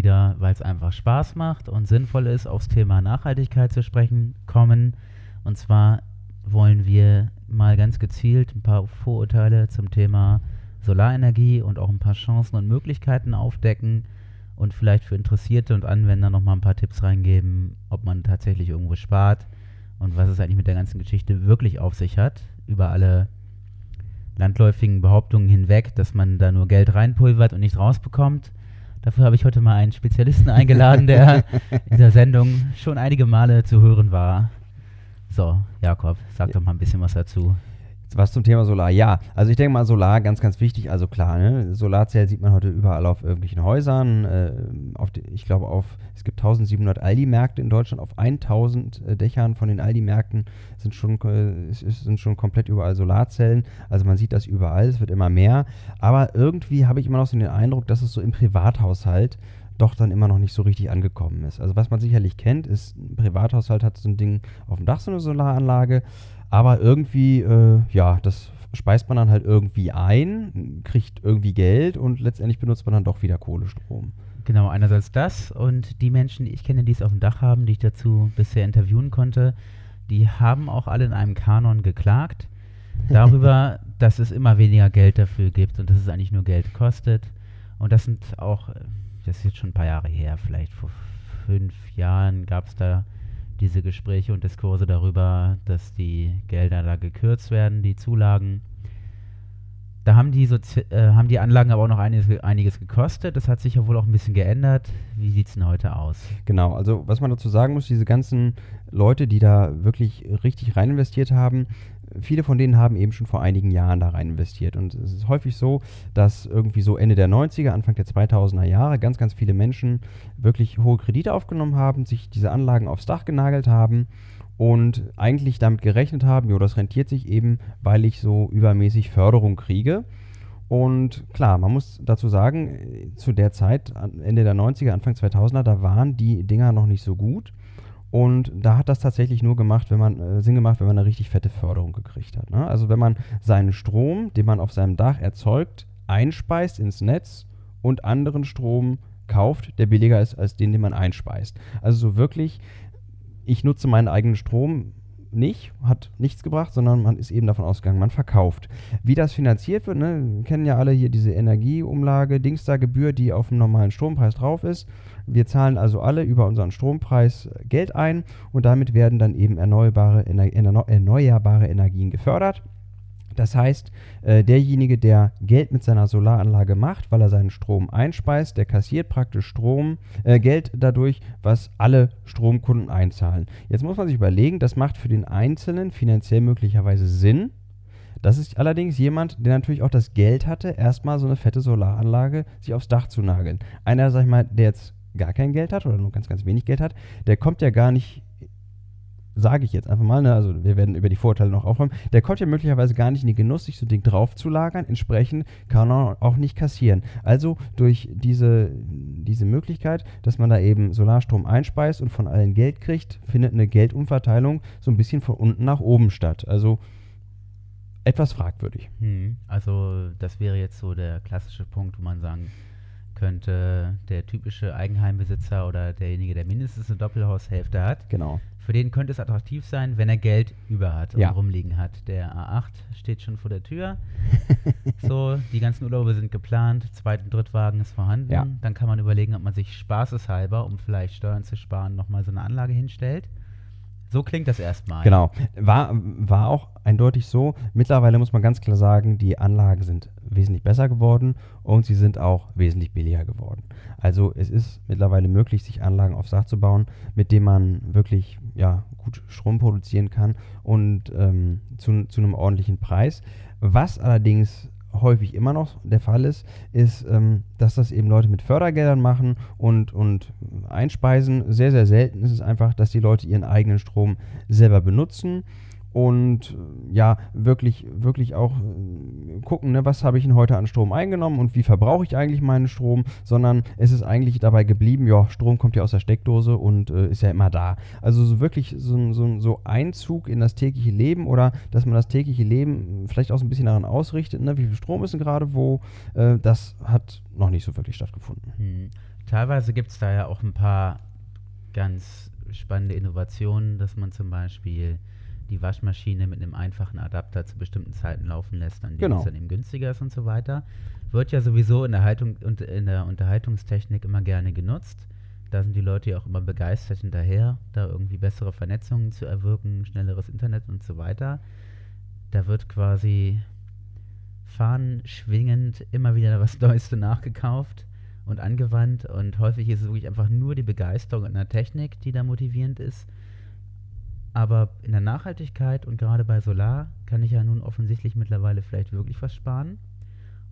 wieder, weil es einfach Spaß macht und sinnvoll ist, aufs Thema Nachhaltigkeit zu sprechen kommen. Und zwar wollen wir mal ganz gezielt ein paar Vorurteile zum Thema Solarenergie und auch ein paar Chancen und Möglichkeiten aufdecken und vielleicht für Interessierte und Anwender nochmal ein paar Tipps reingeben, ob man tatsächlich irgendwo spart und was es eigentlich mit der ganzen Geschichte wirklich auf sich hat, über alle landläufigen Behauptungen hinweg, dass man da nur Geld reinpulvert und nicht rausbekommt. Dafür habe ich heute mal einen Spezialisten eingeladen, der in dieser Sendung schon einige Male zu hören war. So, Jakob, sag doch mal ein bisschen was dazu. Was zum Thema Solar? Ja, also ich denke mal Solar ganz, ganz wichtig. Also klar, ne? Solarzellen sieht man heute überall auf irgendwelchen Häusern. Äh, auf die, ich glaube, auf es gibt 1700 Aldi-Märkte in Deutschland. Auf 1000 äh, Dächern von den Aldi-Märkten sind schon, äh, sind schon komplett überall Solarzellen. Also man sieht das überall. Es wird immer mehr. Aber irgendwie habe ich immer noch so den Eindruck, dass es so im Privathaushalt doch dann immer noch nicht so richtig angekommen ist. Also was man sicherlich kennt, ist, ein Privathaushalt hat so ein Ding auf dem Dach, so eine Solaranlage. Aber irgendwie, äh, ja, das speist man dann halt irgendwie ein, kriegt irgendwie Geld und letztendlich benutzt man dann doch wieder Kohlestrom. Genau, einerseits das und die Menschen, die ich kenne, die es auf dem Dach haben, die ich dazu bisher interviewen konnte, die haben auch alle in einem Kanon geklagt darüber, dass es immer weniger Geld dafür gibt und dass es eigentlich nur Geld kostet. Und das sind auch, das ist jetzt schon ein paar Jahre her, vielleicht vor fünf Jahren gab es da diese Gespräche und Diskurse darüber, dass die Gelder da gekürzt werden, die Zulagen. Da haben die, Sozi äh, haben die Anlagen aber auch noch einiges, einiges gekostet. Das hat sich ja wohl auch ein bisschen geändert. Wie sieht es denn heute aus? Genau, also was man dazu sagen muss, diese ganzen Leute, die da wirklich richtig rein investiert haben, viele von denen haben eben schon vor einigen Jahren da rein investiert. Und es ist häufig so, dass irgendwie so Ende der 90er, Anfang der 2000er Jahre ganz, ganz viele Menschen wirklich hohe Kredite aufgenommen haben, sich diese Anlagen aufs Dach genagelt haben und eigentlich damit gerechnet haben, jo, das rentiert sich eben, weil ich so übermäßig Förderung kriege. Und klar, man muss dazu sagen, zu der Zeit, Ende der 90er, Anfang 2000er, da waren die Dinger noch nicht so gut. Und da hat das tatsächlich nur gemacht, wenn man äh, Sinn gemacht, wenn man eine richtig fette Förderung gekriegt hat. Ne? Also wenn man seinen Strom, den man auf seinem Dach erzeugt, einspeist ins Netz und anderen Strom kauft, der billiger ist als den, den man einspeist. Also so wirklich, ich nutze meinen eigenen Strom nicht, hat nichts gebracht, sondern man ist eben davon ausgegangen, man verkauft. Wie das finanziert wird, ne, kennen ja alle hier diese Energieumlage, Dingster-Gebühr, die auf dem normalen Strompreis drauf ist. Wir zahlen also alle über unseren Strompreis Geld ein und damit werden dann eben erneuerbare, erneuerbare Energien gefördert. Das heißt, äh, derjenige, der Geld mit seiner Solaranlage macht, weil er seinen Strom einspeist, der kassiert praktisch Strom, äh, Geld dadurch, was alle Stromkunden einzahlen. Jetzt muss man sich überlegen, das macht für den Einzelnen finanziell möglicherweise Sinn. Das ist allerdings jemand, der natürlich auch das Geld hatte, erstmal so eine fette Solaranlage sich aufs Dach zu nageln. Einer, sag ich mal, der jetzt gar kein Geld hat oder nur ganz, ganz wenig Geld hat, der kommt ja gar nicht, sage ich jetzt einfach mal, ne, also wir werden über die Vorteile noch aufräumen, der kommt ja möglicherweise gar nicht in den Genuss, sich so ein Ding draufzulagern, entsprechend kann er auch nicht kassieren. Also durch diese, diese Möglichkeit, dass man da eben Solarstrom einspeist und von allen Geld kriegt, findet eine Geldumverteilung so ein bisschen von unten nach oben statt. Also etwas fragwürdig. Hm, also das wäre jetzt so der klassische Punkt, wo man sagen könnte der typische Eigenheimbesitzer oder derjenige, der mindestens eine Doppelhaushälfte hat. Genau. Für den könnte es attraktiv sein, wenn er Geld über hat und Ja. rumliegen hat. Der A8 steht schon vor der Tür. so, die ganzen Urlaube sind geplant, Zweit- und Drittwagen ist vorhanden. Ja. Dann kann man überlegen, ob man sich spaßeshalber, um vielleicht Steuern zu sparen, nochmal so eine Anlage hinstellt. So klingt das erstmal. Genau. War, war auch eindeutig so. Mittlerweile muss man ganz klar sagen, die Anlagen sind wesentlich besser geworden und sie sind auch wesentlich billiger geworden. Also es ist mittlerweile möglich, sich Anlagen aufs Dach zu bauen, mit denen man wirklich ja, gut Strom produzieren kann und ähm, zu, zu einem ordentlichen Preis. Was allerdings häufig immer noch der Fall ist, ist, ähm, dass das eben Leute mit Fördergeldern machen und, und einspeisen. Sehr, sehr selten ist es einfach, dass die Leute ihren eigenen Strom selber benutzen und äh, ja, wirklich, wirklich auch äh, gucken, ne, was habe ich denn heute an Strom eingenommen und wie verbrauche ich eigentlich meinen Strom, sondern es ist eigentlich dabei geblieben, ja, Strom kommt ja aus der Steckdose und äh, ist ja immer da. Also so wirklich so, so, so Einzug in das tägliche Leben oder dass man das tägliche Leben vielleicht auch so ein bisschen daran ausrichtet, ne, wie viel Strom ist denn gerade wo, äh, das hat noch nicht so wirklich stattgefunden. Hm. teilweise gibt es da ja auch ein paar ganz spannende Innovationen, dass man zum Beispiel die Waschmaschine mit einem einfachen Adapter zu bestimmten Zeiten laufen lässt, an denen Genau. es dann eben günstiger ist und so weiter. Wird ja sowieso in der, Haltung, und in der Unterhaltungstechnik immer gerne genutzt. Da sind die Leute ja auch immer begeistert hinterher, da irgendwie bessere Vernetzungen zu erwirken, schnelleres Internet und so weiter. Da wird quasi fahnenschwingend immer wieder was Neueste nachgekauft und angewandt und häufig ist es wirklich einfach nur die Begeisterung in der Technik, die da motivierend ist. Aber in der Nachhaltigkeit und gerade bei Solar kann ich ja nun offensichtlich mittlerweile vielleicht wirklich was sparen.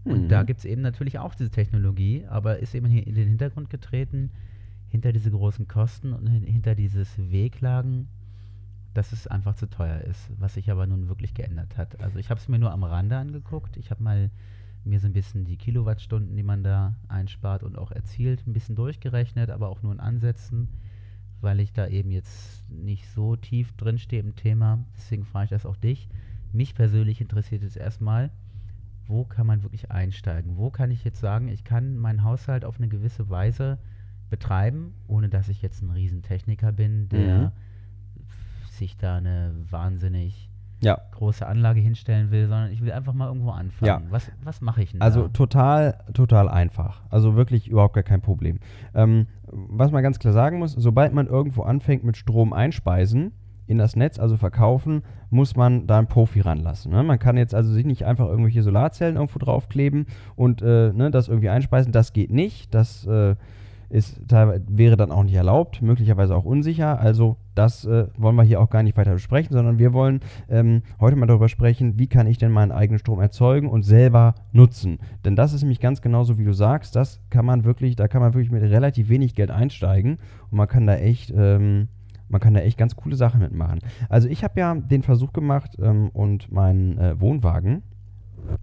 Und Mhm. da gibt es eben natürlich auch diese Technologie, aber ist eben hier in den Hintergrund getreten, hinter diese großen Kosten und hin- hinter dieses Wehklagen, dass es einfach zu teuer ist, was sich aber nun wirklich geändert hat. Also ich habe es mir nur am Rande angeguckt. Ich habe mal mir so ein bisschen die Kilowattstunden, die man da einspart und auch erzielt, ein bisschen durchgerechnet, aber auch nur in Ansätzen, weil ich da eben jetzt nicht so tief drin stehe im Thema. Deswegen frage ich das auch dich. Mich persönlich interessiert es erstmal, wo kann man wirklich einsteigen? Wo kann ich jetzt sagen, ich kann meinen Haushalt auf eine gewisse Weise betreiben, ohne dass ich jetzt ein Riesentechniker bin, der Mhm. sich da eine wahnsinnig Ja, große Anlage hinstellen will, sondern ich will einfach mal irgendwo anfangen. Ja. Was, was mache ich denn Also da? total, total einfach. Also wirklich überhaupt gar kein Problem. Ähm, was man ganz klar sagen muss, sobald man irgendwo anfängt mit Strom einspeisen in das Netz, also verkaufen, muss man da einen Profi ranlassen. Ne? Man kann jetzt also sich nicht einfach irgendwelche Solarzellen irgendwo draufkleben und äh, ne, das irgendwie einspeisen. Das geht nicht. Das äh, ist wäre dann auch nicht erlaubt, möglicherweise auch unsicher. Also das äh, wollen wir hier auch gar nicht weiter besprechen, sondern wir wollen ähm, heute mal darüber sprechen, wie kann ich denn meinen eigenen Strom erzeugen und selber nutzen. Denn das ist nämlich ganz genauso, wie du sagst, das kann man wirklich, da kann man wirklich mit relativ wenig Geld einsteigen und man kann da echt, ähm, man kann da echt ganz coole Sachen mitmachen. Also ich habe ja den Versuch gemacht ähm, und meinen äh, Wohnwagen,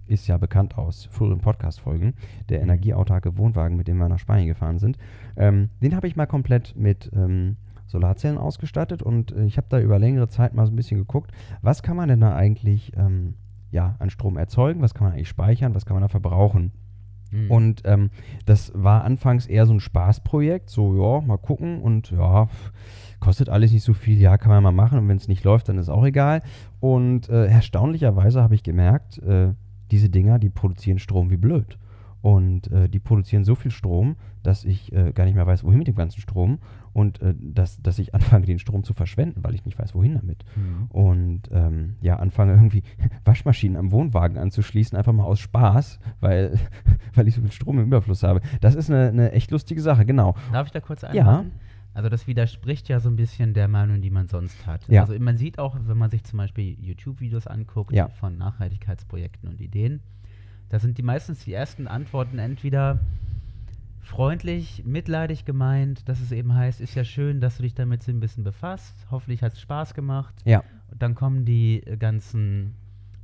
ist ja bekannt aus früheren Podcast-Folgen, der energieautarke Wohnwagen, mit dem wir nach Spanien gefahren sind. Ähm, den habe ich mal komplett mit ähm, Solarzellen ausgestattet und äh, ich habe da über längere Zeit mal so ein bisschen geguckt, was kann man denn da eigentlich ähm, ja, an Strom erzeugen, was kann man eigentlich speichern, was kann man da verbrauchen. Hm. Und ähm, das war anfangs eher so ein Spaßprojekt, so ja, mal gucken und ja, kostet alles nicht so viel, ja, kann man mal machen und wenn es nicht läuft, dann ist auch egal. Und äh, erstaunlicherweise habe ich gemerkt, äh, diese Dinger, die produzieren Strom wie blöd. Und äh, die produzieren so viel Strom, dass ich äh, gar nicht mehr weiß, wohin mit dem ganzen Strom und äh, dass, dass ich anfange, den Strom zu verschwenden, weil ich nicht weiß, wohin damit. Hm. Und ähm, ja, anfange irgendwie Waschmaschinen am Wohnwagen anzuschließen, einfach mal aus Spaß, weil, weil ich so viel Strom im Überfluss habe. Das ist eine, eine echt lustige Sache, genau. Darf ich da kurz Ja. Also das widerspricht ja so ein bisschen der Meinung, die man sonst hat. Ja. Also man sieht auch, wenn man sich zum Beispiel YouTube-Videos anguckt Ja. von Nachhaltigkeitsprojekten und Ideen, da sind die meistens die ersten Antworten entweder freundlich, mitleidig gemeint, dass es eben heißt, ist ja schön, dass du dich damit so ein bisschen befasst, hoffentlich hat es Spaß gemacht. Ja, Und dann kommen die ganzen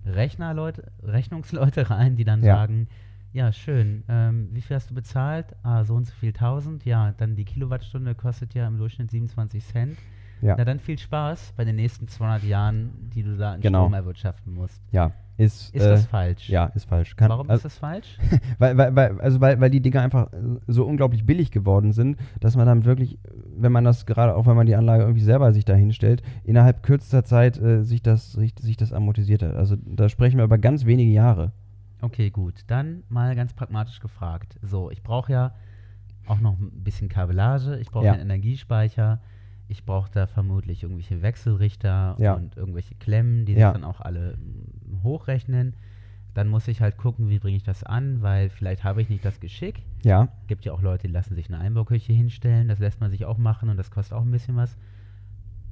Rechnerleute, Rechnungsleute rein, die dann Ja. sagen, ja, schön, ähm, wie viel hast du bezahlt? Ah, so und so viel tausend. Ja, dann die Kilowattstunde kostet ja im Durchschnitt 27 Cent. ja, Na dann viel Spaß bei den nächsten 200 Jahren, die du da in Genau. Strom erwirtschaften musst. ja. Ist, Ist äh, das falsch? Ja, ist falsch. Kann, Warum also, ist das falsch? weil, weil, weil, also weil, weil die Dinger einfach äh, so unglaublich billig geworden sind, dass man damit wirklich, wenn man das gerade, auch wenn man die Anlage irgendwie selber sich da hinstellt, innerhalb kürzester Zeit äh, sich, das, sich, sich das amortisiert hat. Also da sprechen wir über ganz wenige Jahre. Okay, gut. Dann mal ganz pragmatisch gefragt. So, ich brauche ja auch noch ein bisschen Kabellage, ich brauche Ja. einen Energiespeicher, ich brauche da vermutlich irgendwelche Wechselrichter Ja. und irgendwelche Klemmen, die Ja. sich dann auch alle mm, hochrechnen. Dann muss ich halt gucken, wie bringe ich das an, weil vielleicht habe ich nicht das Geschick. Ja, Gibt ja auch Leute, die lassen sich eine Einbauküche hinstellen, das lässt man sich auch machen und das kostet auch ein bisschen was.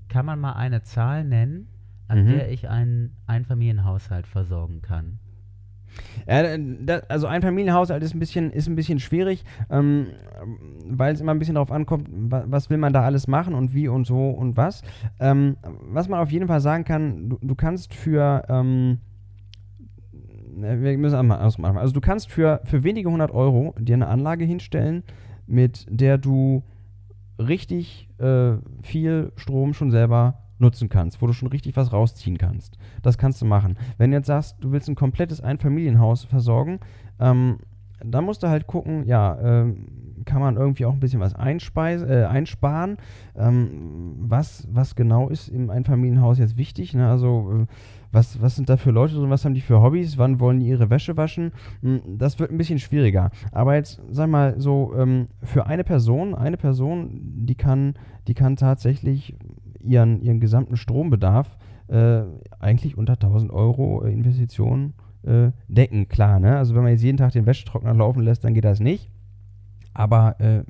Kann man mal eine Zahl nennen, an Mhm. der ich einen Einfamilienhaushalt versorgen kann? Ja, da, also ein Familienhaushalt ist ein bisschen, ist ein bisschen schwierig, ähm, weil es immer ein bisschen darauf ankommt, wa, was will man da alles machen und wie und so und was. Ähm, was man auf jeden Fall sagen kann, du, du kannst für, ähm, wir müssen einmal anfangen. Also du kannst für, für wenige hundert Euro dir eine Anlage hinstellen, mit der du richtig äh, viel Strom schon selber nutzen kannst, wo du schon richtig was rausziehen kannst. Das kannst du machen. Wenn du jetzt sagst, du willst ein komplettes Einfamilienhaus versorgen, ähm, dann musst du halt gucken, ja, ähm, kann man irgendwie auch ein bisschen was einspeis, äh, einsparen. Ähm, was, was genau ist im Einfamilienhaus jetzt wichtig? Ne? Also, äh, was, was sind da für Leute drin? Was haben die für Hobbys? Wann wollen die ihre Wäsche waschen? Hm, das wird ein bisschen schwieriger. Aber jetzt, sag mal, so ähm, für eine Person, eine Person, die kann, die kann tatsächlich ihren, ihren gesamten Strombedarf äh, eigentlich unter 1000 Euro äh, Investitionen äh, decken. Klar, ne? Also wenn man jetzt jeden Tag den Wäschetrockner laufen lässt, dann geht das nicht. Aber äh,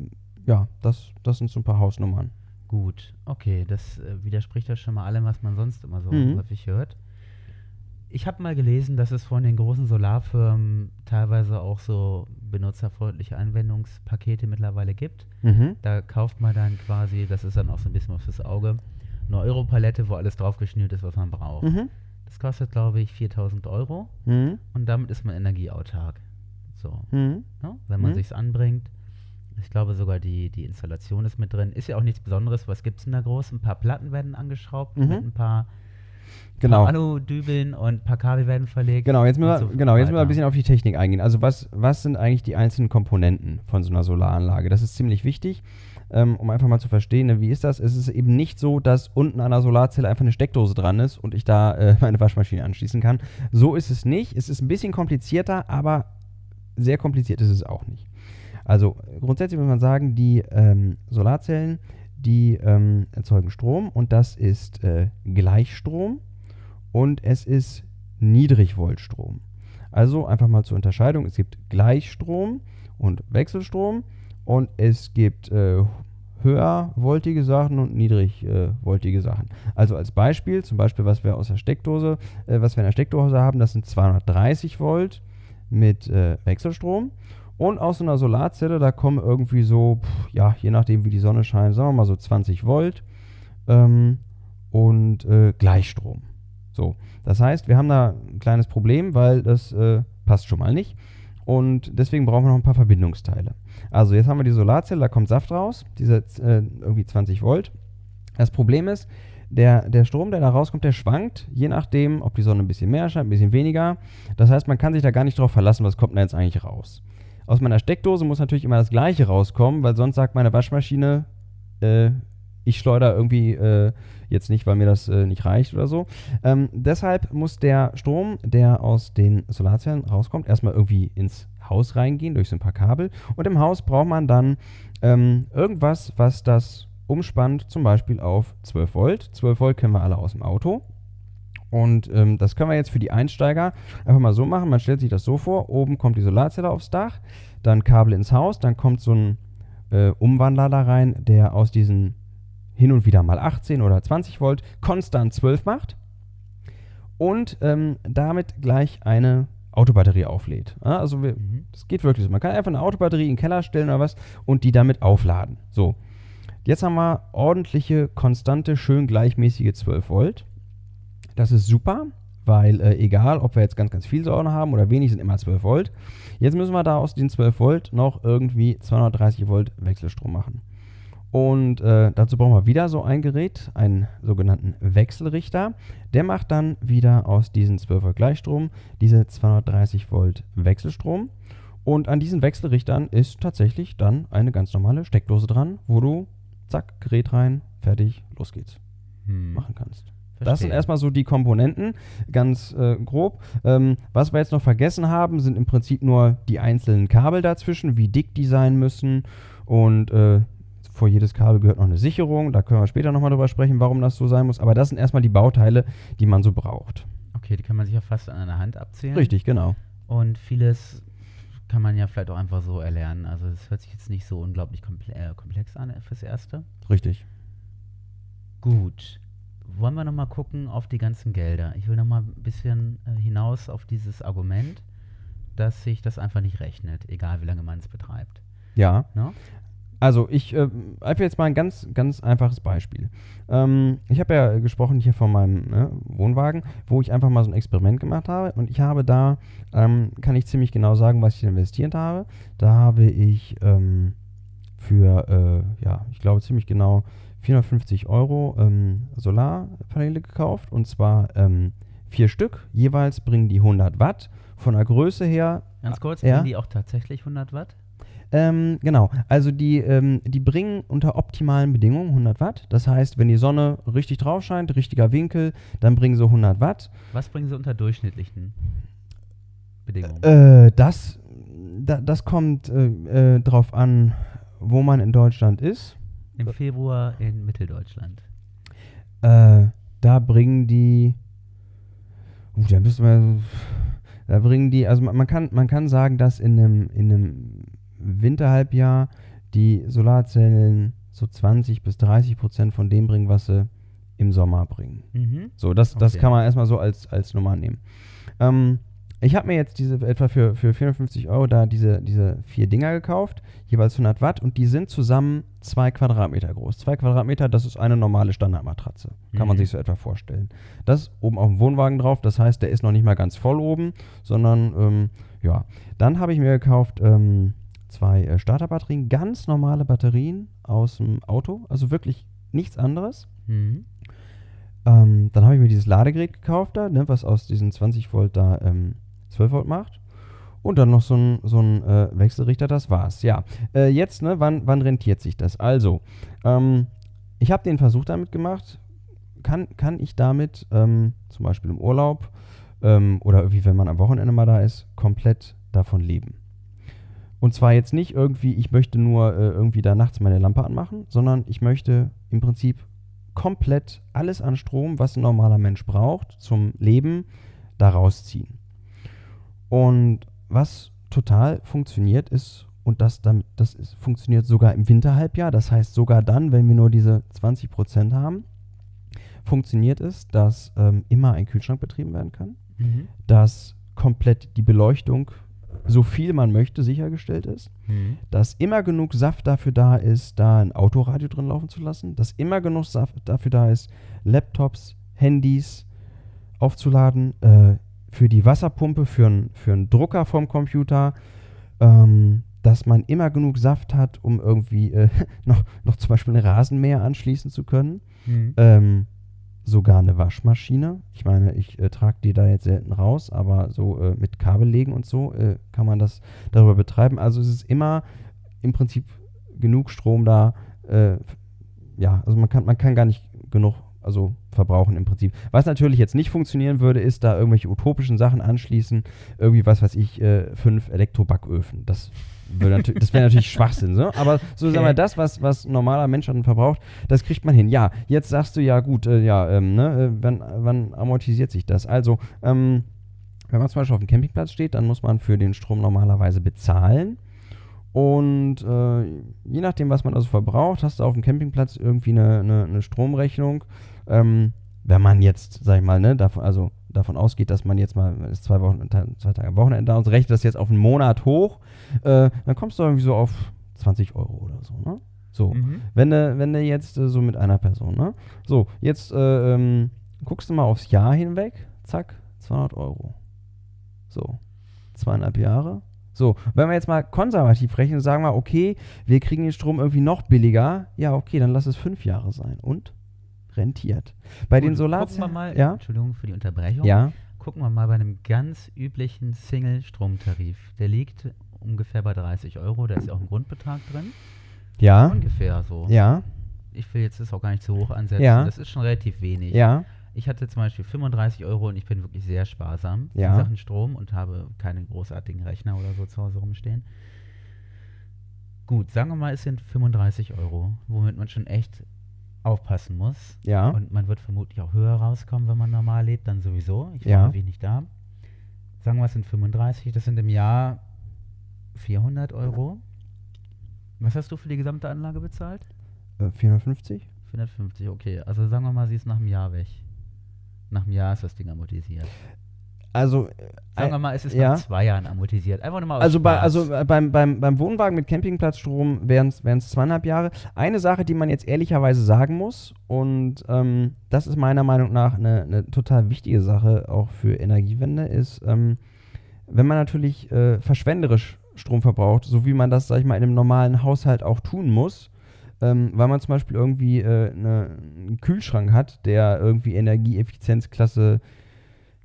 ja, das, das sind so ein paar Hausnummern. Gut, okay, das äh, widerspricht ja schon mal allem, was man sonst immer so Mhm. häufig hört. Ich habe mal gelesen, dass es von den großen Solarfirmen teilweise auch so benutzerfreundliche Anwendungspakete mittlerweile gibt. Mhm. Da kauft man dann quasi, das ist dann auch so ein bisschen was fürs Auge, eine Europalette, wo alles draufgeschnürt ist, was man braucht. Mhm. Das kostet, glaube ich, 4000 Euro Mhm. und damit ist man energieautark. So, Mhm. ne? wenn man Mhm. sich's anbringt. Ich glaube sogar die, die Installation ist mit drin. Ist ja auch nichts Besonderes. Was gibt's denn da groß? Ein paar Platten werden angeschraubt Mhm. mit ein paar, Genau. Aludübeln und ein paar Kabel werden verlegt. Genau, jetzt müssen wir, so genau, jetzt müssen wir ein bisschen auf die Technik eingehen. Also was, was sind eigentlich die einzelnen Komponenten von so einer Solaranlage? Das ist ziemlich wichtig, ähm, um einfach mal zu verstehen, ne, wie ist das? Es ist eben nicht so, dass unten an der Solarzelle einfach eine Steckdose dran ist und ich da äh, meine Waschmaschine anschließen kann. So ist es nicht. Es ist ein bisschen komplizierter, aber sehr kompliziert ist es auch nicht. Also grundsätzlich muss man sagen, die ähm, Solarzellen, die ähm, erzeugen Strom und das ist äh, Gleichstrom und es ist Niedrigvoltstrom. Also einfach mal zur Unterscheidung, es gibt Gleichstrom und Wechselstrom und es gibt äh, höhervoltige Sachen und niedrigvoltige Sachen. Also als Beispiel, zum Beispiel, was wir aus der Steckdose, äh, was wir in der Steckdose haben, das sind 230 Volt mit äh, Wechselstrom. Und aus so einer Solarzelle, da kommen irgendwie so, pff, ja, je nachdem wie die Sonne scheint, sagen wir mal so 20 Volt ähm, und äh, Gleichstrom. So, das heißt, wir haben da ein kleines Problem, weil das äh, passt schon mal nicht. Und deswegen brauchen wir noch ein paar Verbindungsteile. Also jetzt haben wir die Solarzelle, da kommt Saft raus, diese äh, irgendwie 20 Volt. Das Problem ist, der, der Strom, der da rauskommt, der schwankt, je nachdem, ob die Sonne ein bisschen mehr scheint, ein bisschen weniger. Das heißt, man kann sich da gar nicht drauf verlassen, was kommt denn jetzt eigentlich raus. Aus meiner Steckdose muss natürlich immer das gleiche rauskommen, weil sonst sagt meine Waschmaschine, äh, ich schleudere irgendwie äh, jetzt nicht, weil mir das äh, nicht reicht oder so. Ähm, deshalb muss der Strom, der aus den Solarzellen rauskommt, erstmal irgendwie ins Haus reingehen durch so ein paar Kabel. Und im Haus braucht man dann ähm, irgendwas, was das umspannt, zum Beispiel auf 12 Volt. 12 Volt kennen wir alle aus dem Auto. Und ähm, das können wir jetzt für die Einsteiger einfach mal so machen. Man stellt sich das so vor: oben kommt die Solarzelle aufs Dach, dann Kabel ins Haus, dann kommt so ein äh, Umwandler da rein, der aus diesen hin und wieder mal 18 oder 20 Volt konstant 12 macht und ähm, damit gleich eine Autobatterie auflädt. Ja, also wir, Mhm. das geht wirklich so. Man kann einfach eine Autobatterie in den Keller stellen oder was und die damit aufladen. So. Jetzt haben wir ordentliche, konstante, schön gleichmäßige 12 Volt. Das ist super, weil äh, egal, ob wir jetzt ganz, ganz viel Sonne haben oder wenig, sind immer 12 Volt. Jetzt müssen wir da aus den 12 Volt noch irgendwie 230 Volt Wechselstrom machen. Und äh, dazu brauchen wir wieder so ein Gerät, einen sogenannten Wechselrichter. Der macht dann wieder aus diesen 12 Volt Gleichstrom diese 230 Volt Wechselstrom. Und an diesen Wechselrichtern ist tatsächlich dann eine ganz normale Steckdose dran, wo du, zack, Gerät rein, fertig, los geht's, Hm. machen kannst. Das Verstehe. sind erstmal so die Komponenten, ganz äh, grob. Ähm, was wir jetzt noch vergessen haben, sind im Prinzip nur die einzelnen Kabel dazwischen, wie dick die sein müssen. Und äh, vor jedes Kabel gehört noch eine Sicherung. Da können wir später nochmal drüber sprechen, warum das so sein muss. Aber das sind erstmal die Bauteile, die man so braucht. Okay, die kann man sich ja fast an einer Hand abzählen. Richtig, genau. Und vieles kann man ja vielleicht auch einfach so erlernen. Also es hört sich jetzt nicht so unglaublich komple äh, komplex an fürs Erste. Richtig. Gut. Wollen wir nochmal gucken auf die ganzen Gelder? Ich will nochmal ein bisschen äh, hinaus auf dieses Argument, dass sich das einfach nicht rechnet, egal wie lange man es betreibt. Ja. Ne? Also ich äh, einfach jetzt mal ein ganz, ganz einfaches Beispiel. Ähm, ich habe ja gesprochen hier von meinem ne, Wohnwagen, wo ich einfach mal so ein Experiment gemacht habe und ich habe da, ähm, kann ich ziemlich genau sagen, was ich investiert habe. Da habe ich ähm, für, äh, ja, ich glaube ziemlich genau 450 Euro ähm, Solarpaneele gekauft und zwar ähm, vier Stück. Jeweils bringen die 100 Watt. Von der Größe her Ganz kurz, Ja. bringen die auch tatsächlich 100 Watt? Ähm, genau, also die, ähm, die bringen unter optimalen Bedingungen 100 Watt. Das heißt, wenn die Sonne richtig drauf scheint, richtiger Winkel, dann bringen sie 100 Watt. Was bringen sie unter durchschnittlichen Bedingungen? Äh, das, da, das kommt äh, äh, drauf an, wo man in Deutschland ist. Im Februar in Mitteldeutschland. Äh, da bringen die. Uh, da müssen wir. Da bringen die, also man, man, kann, man kann sagen, dass in einem, in einem Winterhalbjahr die Solarzellen so 20 bis 30 Prozent von dem bringen, was sie im Sommer bringen. Mhm. So, das, das Okay. kann man erstmal so als, als Nummer nehmen. Ähm, ich habe mir jetzt diese etwa für, für 450 Euro da diese, diese vier Dinger gekauft, jeweils 100 Watt und die sind zusammen zwei Quadratmeter groß. Zwei Quadratmeter, das ist eine normale Standardmatratze. Kann man Mhm. sich so etwa vorstellen. Das ist oben auf dem Wohnwagen drauf, das heißt, der ist noch nicht mal ganz voll oben, sondern ähm, ja. Dann habe ich mir gekauft ähm, zwei äh, Starterbatterien, ganz normale Batterien aus dem Auto, also wirklich nichts anderes. Mhm. Ähm, dann habe ich mir dieses Ladegerät gekauft da, ne, was aus diesen 20 Volt da ähm, 12 Volt macht. Und dann noch so ein, so ein äh, Wechselrichter, das war's. Ja, äh, jetzt, ne, wann, wann rentiert sich das? Also, ähm, ich habe den Versuch damit gemacht, kann, kann ich damit ähm, zum Beispiel im Urlaub ähm, oder irgendwie, wenn man am Wochenende mal da ist, komplett davon leben. Und zwar jetzt nicht irgendwie, ich möchte nur äh, irgendwie da nachts meine Lampe anmachen, sondern ich möchte im Prinzip komplett alles an Strom, was ein normaler Mensch braucht zum Leben, da rausziehen. Und was total funktioniert ist, und das, damit, das ist, funktioniert sogar im Winterhalbjahr, das heißt sogar dann, wenn wir nur diese 20% haben, funktioniert es, dass ähm, immer ein Kühlschrank betrieben werden kann, Mhm. dass komplett die Beleuchtung, so viel man möchte, sichergestellt ist Mhm. dass immer genug Saft dafür da ist, da ein Autoradio drin laufen zu lassen, dass immer genug Saft dafür da ist, Laptops, Handys aufzuladen, äh, für die Wasserpumpe, für, n- für einen Drucker vom Computer, ähm, dass man immer genug Saft hat, um irgendwie äh, noch, noch zum Beispiel ein Rasenmäher anschließen zu können. Mhm. Ähm, sogar eine Waschmaschine. Ich meine, ich äh, trage die da jetzt selten raus, aber so äh, mit Kabel legen und so äh, kann man das darüber betreiben. Also es ist immer im Prinzip genug Strom da. Äh, ja, also man kann, man kann gar nicht genug also verbrauchen im Prinzip. Was natürlich jetzt nicht funktionieren würde, ist da irgendwelche utopischen Sachen anschließen. Irgendwie, was weiß ich, äh, fünf Elektrobacköfen. Das, das wäre natürlich Schwachsinn. So? Aber so sagen wir, Okay. das, was, was normaler Mensch dann verbraucht, das kriegt man hin. Ja, jetzt sagst du ja gut, äh, ja, ähm, ne, äh, wann, wann amortisiert sich das? Also, ähm, wenn man zum Beispiel auf dem Campingplatz steht, dann muss man für den Strom normalerweise bezahlen. Und äh, je nachdem, was man also verbraucht, hast du auf dem Campingplatz irgendwie eine, eine, eine Stromrechnung. Ähm, wenn man jetzt, sag ich mal, ne, davon, also davon ausgeht, dass man jetzt mal ist zwei Wochen, zwei Tage am Wochenende da und rechnet das jetzt auf einen Monat hoch, äh, dann kommst du irgendwie so auf 20 Euro oder so, ne? So. Mhm. Wenn du, wenn du jetzt äh, so mit einer Person, ne? So, jetzt äh, ähm, guckst du mal aufs Jahr hinweg, zack, 200 Euro. So, zweieinhalb Jahre. So, wenn wir jetzt mal konservativ rechnen, sagen wir, okay, wir kriegen den Strom irgendwie noch billiger, ja, okay, dann lass es fünf Jahre sein. Und? Rentiert. Bei den Gut, Solarzellen. Gucken wir mal, ja? Entschuldigung für die Unterbrechung. Ja, Gucken wir mal bei einem ganz üblichen Single-Stromtarif. Der liegt ungefähr bei 30 Euro, da ist ja auch ein Grundbetrag drin. ja, Ungefähr so. ja, Ich will jetzt das auch gar nicht zu hoch ansetzen. Ja. Das ist schon relativ wenig. ja, Ich hatte zum Beispiel 35 Euro und ich bin wirklich sehr sparsam Ja. in Sachen Strom und habe keine großartigen Rechner oder so zu Hause rumstehen. Gut, sagen wir mal, es sind 35 Euro, womit man schon echt aufpassen muss. ja, Und man wird vermutlich auch höher rauskommen, wenn man normal lebt, dann sowieso. Ich Ja. war wenig da. Sagen wir, es sind 35, das sind im Jahr 400 Euro. Was hast du für die gesamte Anlage bezahlt? äh, 450? 450, okay. Also sagen wir mal, sie ist nach einem Jahr weg. Nach einem Jahr ist das Ding amortisiert. Also, äh, Sagen wir mal, es ist ja. nach zwei Jahren amortisiert. Einfach nur mal aus Also, bei, also äh, beim, beim, beim Wohnwagen mit Campingplatzstrom wären es zweieinhalb Jahre. Eine Sache, die man jetzt ehrlicherweise sagen muss, und ähm, das ist meiner Meinung nach eine, eine total wichtige Sache auch für Energiewende, ist, ähm, wenn man natürlich äh, verschwenderisch Strom verbraucht, so wie man das, sag ich mal, in einem normalen Haushalt auch tun muss, ähm, weil man zum Beispiel irgendwie äh, ne, einen Kühlschrank hat, der irgendwie Energieeffizienzklasse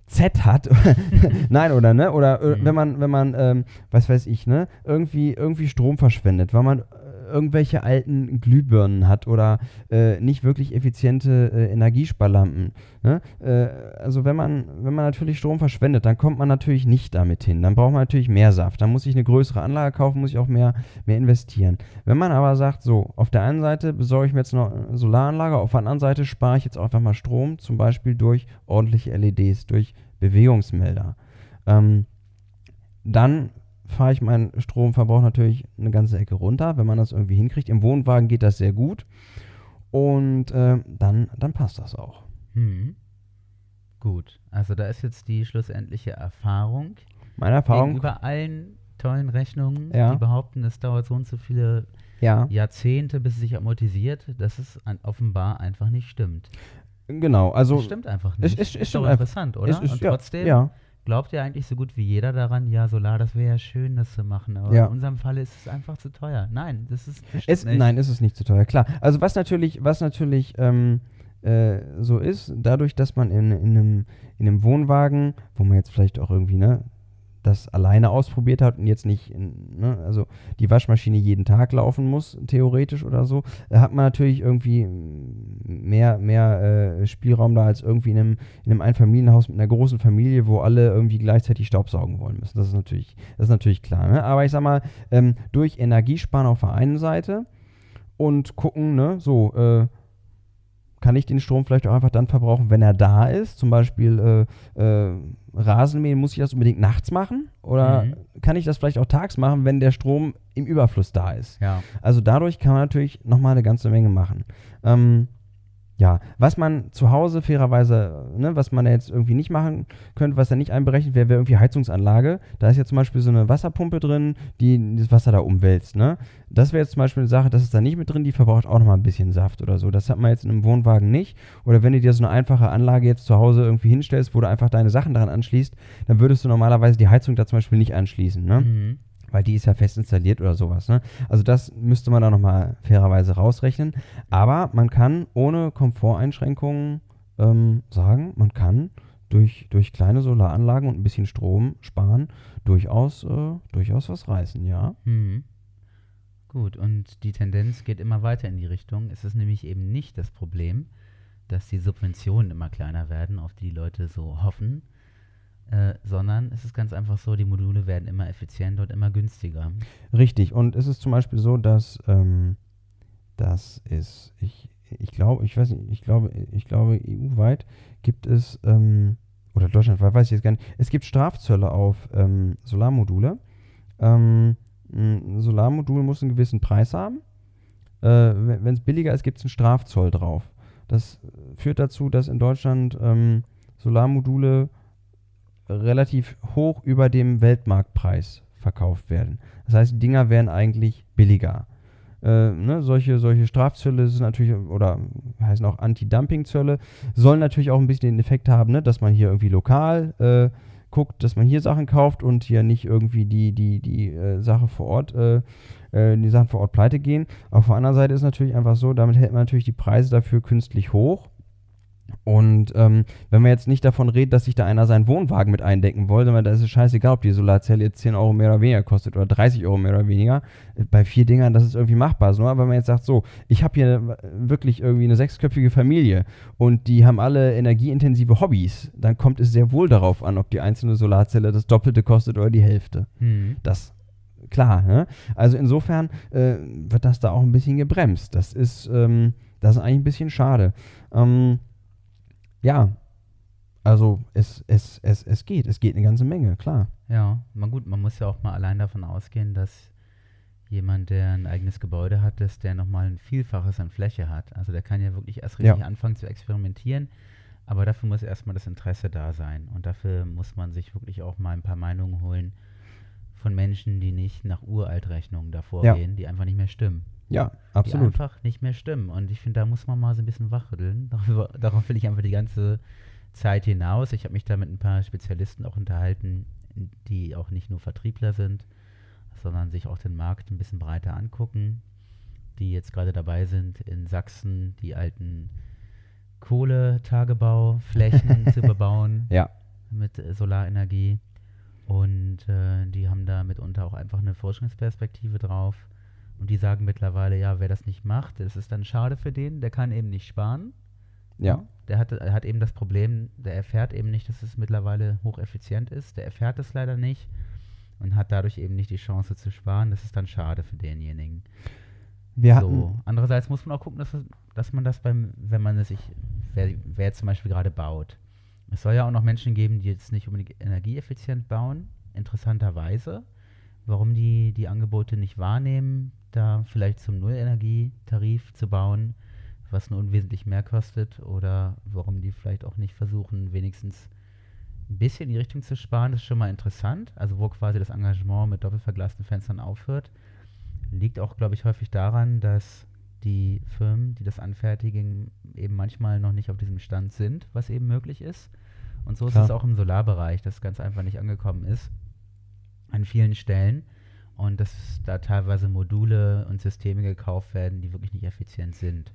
Z hat. Nein, oder ne? Oder äh, Mhm. wenn man, wenn man, ähm, was weiß ich, ne, irgendwie, irgendwie Strom verschwendet, weil man irgendwelche alten Glühbirnen hat oder äh, nicht wirklich effiziente äh, Energiesparlampen. Ne? Äh, also wenn man, wenn man natürlich Strom verschwendet, dann kommt man natürlich nicht damit hin. Dann braucht man natürlich mehr Saft. Dann muss ich eine größere Anlage kaufen, muss ich auch mehr, mehr investieren. Wenn man aber sagt, so, auf der einen Seite besorge ich mir jetzt noch eine Solaranlage, auf der anderen Seite spare ich jetzt einfach mal Strom, zum Beispiel durch ordentliche LEDs, durch Bewegungsmelder. Ähm, dann fahre ich meinen Stromverbrauch natürlich eine ganze Ecke runter, wenn man das irgendwie hinkriegt. Im Wohnwagen geht das sehr gut. Und äh, dann, dann passt das auch. Hm. Gut, also da ist jetzt die schlussendliche Erfahrung. Meine Erfahrung, Gegenüber allen tollen Rechnungen, Ja. die behaupten, es dauert so und so viele ja, Jahrzehnte, bis es sich amortisiert, dass es offenbar einfach nicht stimmt. genau. Also das stimmt einfach es- nicht. es- es ist stimmt doch einfach. interessant, oder? es ist, Und trotzdem ja, glaubt ja eigentlich so gut wie jeder daran, ja, Solar, das wäre ja schön, das zu machen. Aber Ja. in unserem Fall ist es einfach zu teuer. Nein, das ist Es, nicht. nein, ist es nicht zu teuer, klar. Also was natürlich, was natürlich ähm, äh, so ist, dadurch, dass man in, in, einem, in einem Wohnwagen, wo man jetzt vielleicht auch irgendwie, ne, das alleine ausprobiert hat und jetzt nicht, ne, also die Waschmaschine jeden Tag laufen muss, theoretisch oder so, da hat man natürlich irgendwie mehr, mehr äh, Spielraum da als irgendwie in einem, in einem Einfamilienhaus mit einer großen Familie, wo alle irgendwie gleichzeitig Staubsaugen wollen müssen. Das ist natürlich, das ist natürlich klar. Ne? Aber ich sag mal, ähm, durch Energiesparen auf der einen Seite und gucken, ne, so, äh, kann ich den Strom vielleicht auch einfach dann verbrauchen, wenn er da ist? Zum Beispiel äh, äh, Rasenmähen, muss ich das unbedingt nachts machen? Oder Mhm. kann ich das vielleicht auch tags machen, wenn der Strom im Überfluss da ist? Ja. Also dadurch kann man natürlich nochmal eine ganze Menge machen. Ähm, ja, was man zu Hause fairerweise, ne, was man ja jetzt irgendwie nicht machen könnte, was da nicht einberechnet wäre, wäre irgendwie Heizungsanlage. Da ist jetzt zum Beispiel so eine Wasserpumpe drin, die das Wasser da umwälzt. Ne? Das wäre jetzt zum Beispiel eine Sache, das ist da nicht mit drin, die verbraucht auch nochmal ein bisschen Saft oder so. Das hat man jetzt in einem Wohnwagen nicht. Oder wenn du dir so eine einfache Anlage jetzt zu Hause irgendwie hinstellst, wo du einfach deine Sachen daran anschließt, dann würdest du normalerweise die Heizung da zum Beispiel nicht anschließen. Ne? Mhm. Weil die ist ja fest installiert oder sowas. Ne? Also das müsste man da nochmal fairerweise rausrechnen. Aber man kann ohne Komforteinschränkungen ähm, sagen, man kann durch, durch kleine Solaranlagen und ein bisschen Strom sparen durchaus, äh, durchaus was reißen, ja. Mhm. Gut, und die Tendenz geht immer weiter in die Richtung. Es ist nämlich eben nicht das Problem, dass die Subventionen immer kleiner werden, auf die die Leute so hoffen, äh, sondern es ist ganz einfach so, die Module werden immer effizienter und immer günstiger. Richtig. Und es ist zum Beispiel so, dass ähm, das ist, ich, ich glaube, ich weiß nicht, ich glaube, ich glaube, EU-weit gibt es, ähm, oder deutschlandweit, weiß ich jetzt gar nicht, es gibt Strafzölle auf ähm, Solarmodule. Ähm, ein Solarmodul muss einen gewissen Preis haben. Äh, Wenn es billiger ist, gibt es einen Strafzoll drauf. Das führt dazu, dass in Deutschland ähm, Solarmodule relativ hoch über dem Weltmarktpreis verkauft werden. Das heißt, die Dinger werden eigentlich billiger. Äh, ne, solche, solche Strafzölle sind natürlich, oder heißen auch Anti-Dumping-Zölle, sollen natürlich auch ein bisschen den Effekt haben, ne, dass man hier irgendwie lokal äh, guckt, dass man hier Sachen kauft und hier nicht irgendwie die, die, die äh, Sache vor Ort, äh, äh, die Sachen vor Ort pleite gehen. Auf der anderen Seite ist natürlich einfach so, damit hält man natürlich die Preise dafür künstlich hoch. Und ähm, wenn man jetzt nicht davon redet, dass sich da einer seinen Wohnwagen mit eindecken wollte, sondern da ist es scheißegal, ob die Solarzelle jetzt 10 Euro mehr oder weniger kostet oder 30 Euro mehr oder weniger. Bei vier Dingern, das ist irgendwie machbar. So, aber wenn man jetzt sagt, so, ich habe hier wirklich irgendwie eine sechsköpfige Familie und die haben alle energieintensive Hobbys, dann kommt es sehr wohl darauf an, ob die einzelne Solarzelle das Doppelte kostet oder die Hälfte. Mhm. Das klar, ne? Also insofern äh, wird das da auch ein bisschen gebremst. Das ist, ähm, das ist eigentlich ein bisschen schade. Ähm, ja, also es, es, es, es geht, es geht eine ganze Menge, klar. Ja, mal gut, man muss ja auch mal allein davon ausgehen, dass jemand, der ein eigenes Gebäude hat, dass der nochmal ein Vielfaches an Fläche hat. Also der kann ja wirklich erst Ja. richtig anfangen zu experimentieren, aber dafür muss erstmal das Interesse da sein. Und dafür muss man sich wirklich auch mal ein paar Meinungen holen von Menschen, die nicht nach Uraltrechnungen davor Ja. gehen, die einfach nicht mehr stimmen. Ja, Die absolut. einfach nicht mehr stimmen. Und ich finde, da muss man mal so ein bisschen wachrütteln. Darüber, darauf will ich einfach die ganze Zeit hinaus. Ich habe mich da mit ein paar Spezialisten auch unterhalten, die auch nicht nur Vertriebler sind, sondern sich auch den Markt ein bisschen breiter angucken, die jetzt gerade dabei sind, in Sachsen die alten Kohletagebauflächen zu bebauen. Ja. mit Solarenergie. Und äh, die haben da mitunter auch einfach eine Forschungsperspektive drauf. Und die sagen mittlerweile, ja, wer das nicht macht, das ist dann schade für den, der kann eben nicht sparen. Ja. Der hat, hat eben das Problem, der erfährt eben nicht, dass es mittlerweile hocheffizient ist. Der erfährt es leider nicht und hat dadurch eben nicht die Chance zu sparen. Das ist dann schade für denjenigen. Wir so. Andererseits muss man auch gucken, dass, dass man das beim, wenn man es sich, wer, wer zum Beispiel gerade baut. Es soll ja auch noch Menschen geben, die jetzt nicht unbedingt energieeffizient bauen, interessanterweise. Warum die die Angebote nicht wahrnehmen, da vielleicht zum Nullenergietarif zu bauen, was nur unwesentlich mehr kostet, oder warum die vielleicht auch nicht versuchen, wenigstens ein bisschen in die Richtung zu sparen, das ist schon mal interessant. Also wo quasi das Engagement mit doppelverglasten Fenstern aufhört. Liegt auch, glaube ich, häufig daran, dass die Firmen, die das anfertigen, eben manchmal noch nicht auf diesem Stand sind, was eben möglich ist. Und so Klar. ist es auch im Solarbereich, dass ganz einfach nicht angekommen ist an vielen Stellen und dass da teilweise Module und Systeme gekauft werden, die wirklich nicht effizient sind.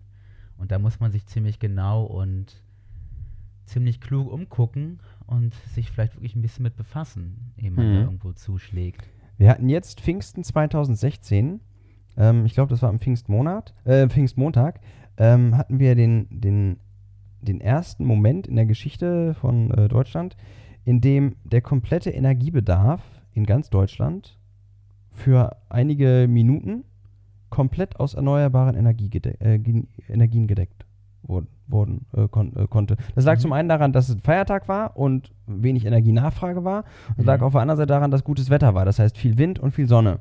Und da muss man sich ziemlich genau und ziemlich klug umgucken und sich vielleicht wirklich ein bisschen mit befassen, ehe man Mhm. da irgendwo zuschlägt. Wir hatten jetzt Pfingsten 2016, ähm, ich glaube, das war am Pfingstmonat, äh, Pfingstmontag, ähm, hatten wir den, den, den ersten Moment in der Geschichte von äh, Deutschland, in dem der komplette Energiebedarf in ganz Deutschland für einige Minuten komplett aus erneuerbaren Energie gede äh, Energien gedeckt wurden, wurden äh, kon äh, konnte. Das lag Mhm. zum einen daran, dass es ein Feiertag war und wenig Energienachfrage war. Das lag Mhm. auf der anderen Seite daran, dass gutes Wetter war. Das heißt viel Wind und viel Sonne.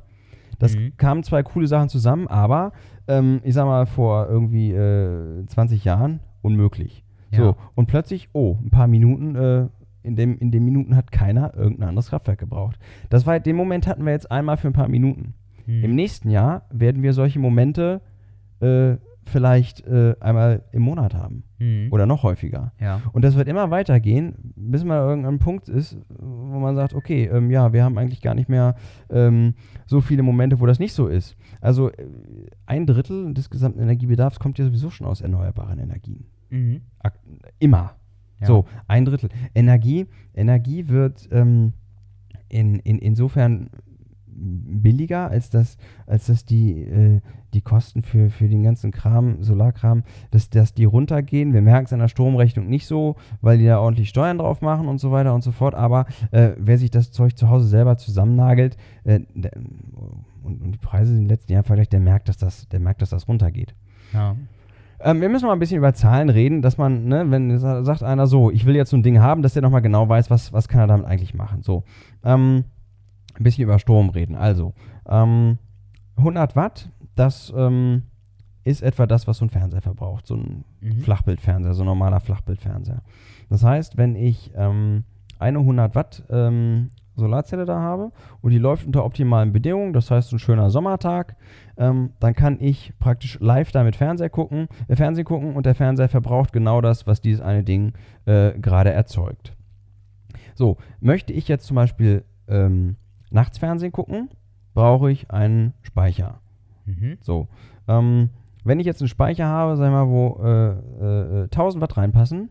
Das Mhm. kamen zwei coole Sachen zusammen, aber ähm, ich sag mal vor irgendwie äh, 20 Jahren unmöglich. Ja. So, und plötzlich, oh, ein paar Minuten, äh, in, dem, in den Minuten hat keiner irgendein anderes Kraftwerk gebraucht. Das war, den Moment hatten wir jetzt einmal für ein paar Minuten. Mhm. Im nächsten Jahr werden wir solche Momente äh, vielleicht äh, einmal im Monat haben. Mhm. Oder noch häufiger. ja. Und das wird immer weitergehen, bis man irgendein Punkt ist, wo man sagt, okay, ähm, ja, wir haben eigentlich gar nicht mehr ähm, so viele Momente, wo das nicht so ist. Also äh, ein Drittel des gesamten Energiebedarfs kommt ja sowieso schon aus erneuerbaren Energien. Mhm. Immer. Ja. So, ein Drittel. Energie, Energie wird ähm, in, in, insofern billiger, als dass, als dass die, äh, die Kosten für, für den ganzen Kram, Solarkram, dass, dass die runtergehen. Wir merken es an der Stromrechnung nicht so, weil die da ordentlich Steuern drauf machen und so weiter und so fort. Aber äh, wer sich das Zeug zu Hause selber zusammennagelt äh, und, und die Preise in den letzten Jahren vergleicht, der merkt, dass das, der merkt, dass das runtergeht. ja. Ähm, wir müssen mal ein bisschen über Zahlen reden, dass man, ne, wenn sa- sagt einer so, ich will jetzt so ein Ding haben, dass der noch mal genau weiß, was, was kann er damit eigentlich machen. So, ähm, ein bisschen über Strom reden. Also, ähm, 100 Watt, das ähm, ist etwa das, was so ein Fernseher verbraucht, so ein Mhm. Flachbildfernseher, so ein normaler Flachbildfernseher. Das heißt, wenn ich ähm, eine 100 Watt ähm, Solarzelle da habe und die läuft unter optimalen Bedingungen, das heißt ein schöner Sommertag, ähm, dann kann ich praktisch live damit Fernseher gucken, äh, Fernsehen gucken und der Fernseher verbraucht genau das, was dieses eine Ding äh, gerade erzeugt. So, möchte ich jetzt zum Beispiel ähm, nachts Fernsehen gucken, brauche ich einen Speicher. Mhm. So, ähm, wenn ich jetzt einen Speicher habe, sagen wir mal, wo äh, äh, 1000 Watt reinpassen,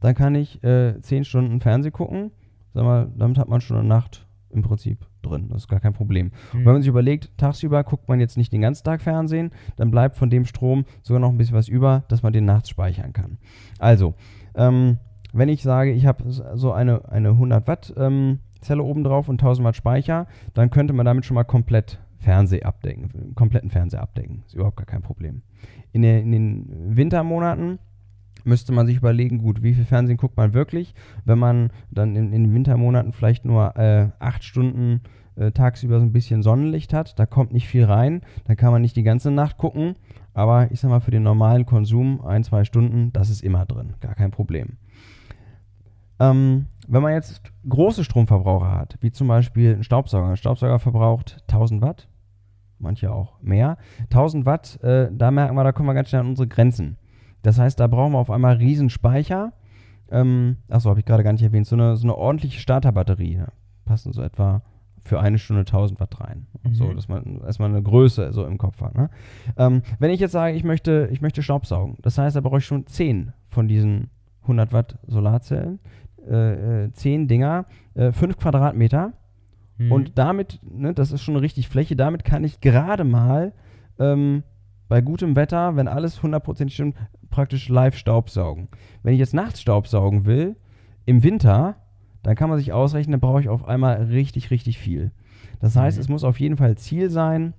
dann kann ich äh, 10 Stunden Fernsehen gucken. Sag mal, damit hat man schon eine Nacht im Prinzip drin. Das ist gar kein Problem. Und wenn man sich überlegt, tagsüber guckt man jetzt nicht den ganzen Tag Fernsehen, dann bleibt von dem Strom sogar noch ein bisschen was über, dass man den nachts speichern kann. Also, ähm, wenn ich sage, ich habe so eine, eine 100 Watt ähm, Zelle oben drauf und 1000 Watt Speicher, dann könnte man damit schon mal komplett Fernseh abdecken, kompletten Fernseher abdecken. Ist überhaupt gar kein Problem. In, der, in den Wintermonaten müsste man sich überlegen, gut, wie viel Fernsehen guckt man wirklich, wenn man dann in, in den Wintermonaten vielleicht nur äh, acht Stunden äh, tagsüber so ein bisschen Sonnenlicht hat, da kommt nicht viel rein, dann kann man nicht die ganze Nacht gucken, aber ich sag mal, für den normalen Konsum ein, zwei Stunden, das ist immer drin, gar kein Problem. Ähm, wenn man jetzt große Stromverbraucher hat, wie zum Beispiel ein Staubsauger, ein Staubsauger verbraucht 1000 Watt, manche auch mehr. 1000 Watt, äh, da merken wir, da kommen wir ganz schnell an unsere Grenzen. Das heißt, da brauchen wir auf einmal riesen Speicher. Ähm, achso, habe ich gerade gar nicht erwähnt. So eine, so eine ordentliche Starterbatterie. Ne? Passen so etwa für eine Stunde 1000 Watt rein. Mhm. So, dass man erstmal eine Größe so im Kopf hat. Ne? Ähm, wenn ich jetzt sage, ich möchte, ich möchte Staubsaugen, das heißt, da brauche ich schon 10 von diesen 100 Watt Solarzellen. Äh, äh, zehn Dinger, äh, fünf Quadratmeter. Mhm. Und damit, ne, das ist schon richtig Fläche, damit kann ich gerade mal ähm, bei gutem Wetter, wenn alles hundertprozentig stimmt, praktisch live Staubsaugen. Wenn ich jetzt nachts Staubsaugen will, im Winter, dann kann man sich ausrechnen, dann brauche ich auf einmal richtig, richtig viel. Das heißt, Mhm. es muss auf jeden Fall Ziel sein,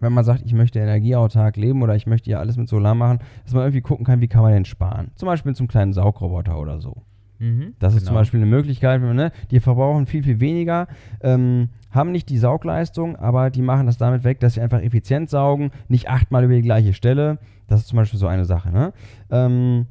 wenn man sagt, ich möchte energieautark leben oder ich möchte ja alles mit Solar machen, dass man irgendwie gucken kann, wie kann man denn sparen. Zum Beispiel mit so einem kleinen Saugroboter oder so. Mhm, Das ist zum genau. Beispiel eine Möglichkeit, ne, die verbrauchen viel, viel weniger, ähm, haben nicht die Saugleistung, aber die machen das damit weg, dass sie einfach effizient saugen, nicht achtmal über die gleiche Stelle. Das ist zum Beispiel so eine Sache. Ne? Ähm,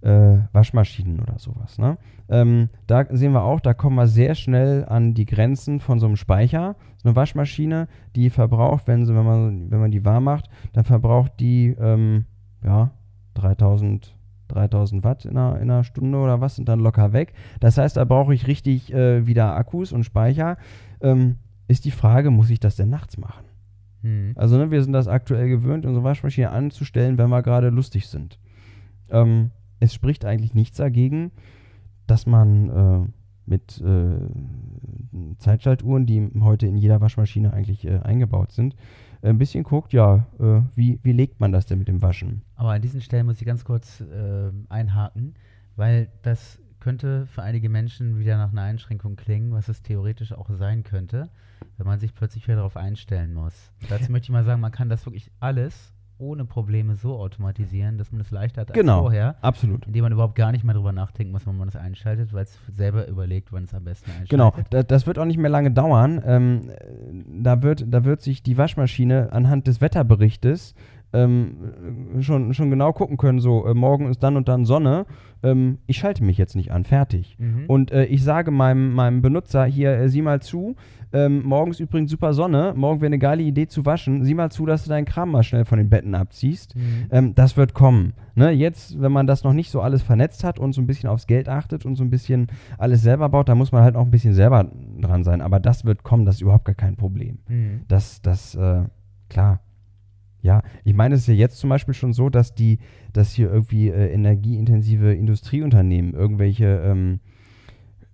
äh, Waschmaschinen oder sowas. Ne? Ähm, da sehen wir auch, da kommen wir sehr schnell an die Grenzen von so einem Speicher. So eine Waschmaschine, die verbraucht, wenn, sie, wenn, man, wenn man die warm macht, dann verbraucht die ähm, ja, 3000, 3000 Watt in einer, in einer Stunde oder was sind dann locker weg. Das heißt, da brauche ich richtig äh, wieder Akkus und Speicher. Ähm, ist die Frage, muss ich das denn nachts machen? Mhm. Also ne, wir sind das aktuell gewöhnt, unsere Waschmaschine anzustellen, wenn wir gerade lustig sind. Ähm, es spricht eigentlich nichts dagegen, dass man äh, mit äh, Zeitschaltuhren, die heute in jeder Waschmaschine eigentlich äh, eingebaut sind, ein bisschen guckt, ja, äh, wie, wie legt man das denn mit dem Waschen? Aber an diesen Stellen muss ich ganz kurz äh, einhaken, weil das könnte für einige Menschen wieder nach einer Einschränkung klingen, was es theoretisch auch sein könnte, wenn man sich plötzlich wieder darauf einstellen muss. Dazu möchte ich mal sagen, man kann das wirklich alles ohne Probleme so automatisieren, dass man es leichter hat als Genau. vorher, Absolut. indem man überhaupt gar nicht mehr drüber nachdenken muss, wann man es einschaltet, weil es selber überlegt, wann es am besten einschaltet. Genau, da, das wird auch nicht mehr lange dauern. Ähm, äh, da, wird, da wird sich die Waschmaschine anhand des Wetterberichtes ähm, schon, schon genau gucken können, so äh, morgen ist dann und dann Sonne, ähm, ich schalte mich jetzt nicht an, fertig. Mhm. Und äh, ich sage meinem, meinem Benutzer, hier, äh, sieh mal zu, ähm, morgen ist übrigens super Sonne, morgen wäre eine geile Idee zu waschen, sieh mal zu, dass du deinen Kram mal schnell von den Betten abziehst. Mhm. Ähm, das wird kommen. Ne? Jetzt, wenn man das noch nicht so alles vernetzt hat und so ein bisschen aufs Geld achtet und so ein bisschen alles selber baut, da muss man halt auch ein bisschen selber dran sein. Aber das wird kommen, das ist überhaupt gar kein Problem. Mhm. Das, das, äh, klar. Ja, ich meine, es ist ja jetzt zum Beispiel schon so, dass die, dass hier irgendwie äh, energieintensive Industrieunternehmen irgendwelche ähm,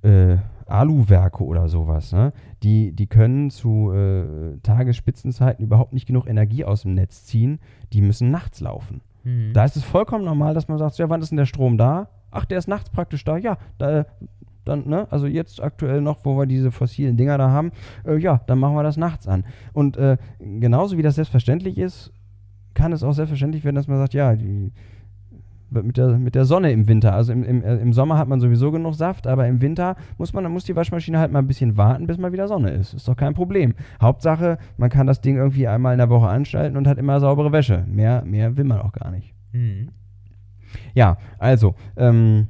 äh, Aluwerke oder sowas, ne? die, die können zu äh, Tagesspitzenzeiten überhaupt nicht genug Energie aus dem Netz ziehen, die müssen nachts laufen. Mhm. Da ist es vollkommen normal, dass man sagt, ja, wann ist denn der Strom da? Ach, der ist nachts praktisch da. Ja, da, dann, ne, also jetzt aktuell noch, wo wir diese fossilen Dinger da haben, äh, ja, dann machen wir das nachts an. Und äh, genauso wie das selbstverständlich ist, kann es auch selbstverständlich werden, dass man sagt, ja, die, mit der, mit der Sonne im Winter. Also im, im, äh, im Sommer hat man sowieso genug Saft, aber im Winter muss man, muss die Waschmaschine halt mal ein bisschen warten, bis mal wieder Sonne ist. Ist doch kein Problem. Hauptsache, man kann das Ding irgendwie einmal in der Woche anschalten und hat immer saubere Wäsche. Mehr, mehr will man auch gar nicht. Mhm. Ja, also, ähm,